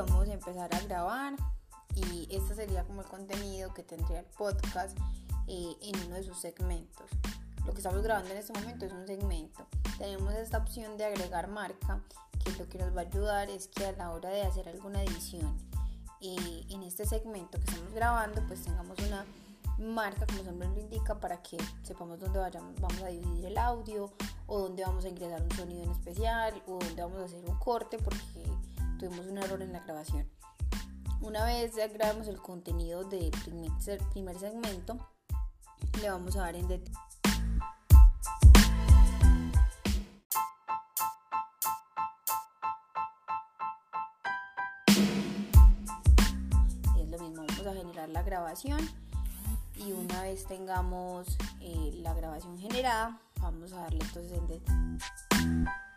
empezar a grabar y este sería como el contenido que tendría el podcast eh, en uno de sus segmentos. Lo que estamos grabando en este momento es un segmento. Tenemos esta opción de agregar marca, que lo que nos va a ayudar es que a la hora de hacer alguna edición y en este segmento que estamos grabando, pues tengamos una marca, como su nombre lo indica, para que sepamos dónde vayamos, vamos a dividir el audio o dónde vamos a ingresar un sonido en especial o dónde vamos a hacer un corte porque tuvimos un error en la grabación. Una vez ya grabamos el contenido del primer segmento, le vamos a dar en detalle. Es lo mismo, vamos a generar la grabación y una vez tengamos eh, la grabación generada, vamos a darle entonces en detalle.